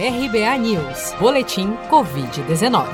RBA News, Boletim Covid-19.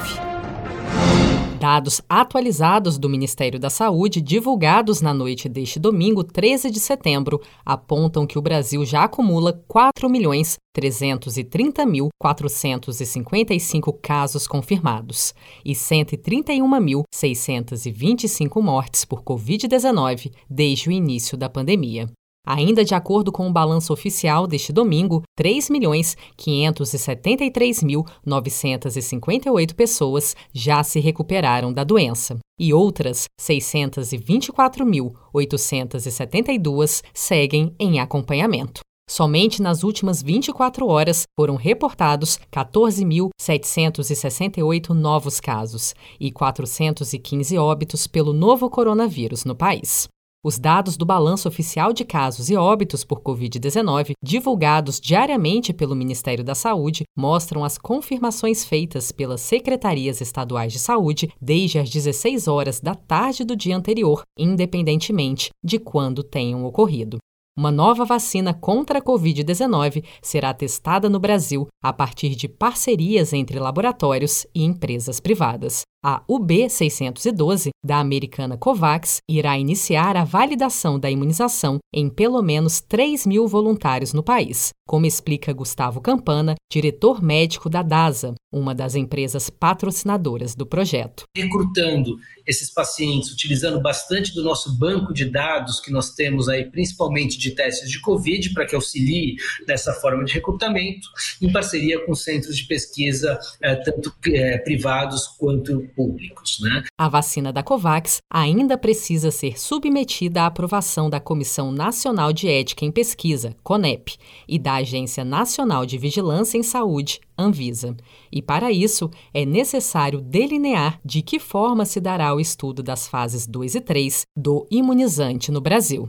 Dados atualizados do Ministério da Saúde, divulgados na noite deste domingo, 13 de setembro, apontam que o Brasil já acumula 4.330.455 casos confirmados e 131.625 mortes por Covid-19 desde o início da pandemia. Ainda de acordo com o balanço oficial deste domingo, 3.573.958 pessoas já se recuperaram da doença e outras 624.872 seguem em acompanhamento. Somente nas últimas 24 horas foram reportados 14.768 novos casos e 415 óbitos pelo novo coronavírus no país. Os dados do balanço oficial de casos e óbitos por Covid-19, divulgados diariamente pelo Ministério da Saúde, mostram as confirmações feitas pelas secretarias estaduais de saúde desde as 16 horas da tarde do dia anterior, independentemente de quando tenham ocorrido. Uma nova vacina contra a Covid-19 será testada no Brasil a partir de parcerias entre laboratórios e empresas privadas. A UB612, da americana COVAX, irá iniciar a validação da imunização em pelo menos 3 mil voluntários no país, como explica Gustavo Campana, diretor médico da DASA, uma das empresas patrocinadoras do projeto. Recrutando esses pacientes, utilizando bastante do nosso banco de dados que nós temos aí, principalmente de testes de Covid, para que auxilie nessa forma de recrutamento, em parceria com centros de pesquisa, eh, tanto eh, privados quanto públicos. Né? A vacina da COVAX ainda precisa ser submetida à aprovação da Comissão Nacional de Ética em Pesquisa, CONEP, e da Agência Nacional de Vigilância em Saúde, Anvisa. E para isso, é necessário delinear de que forma se dará o estudo das fases 2 e 3 do imunizante no Brasil.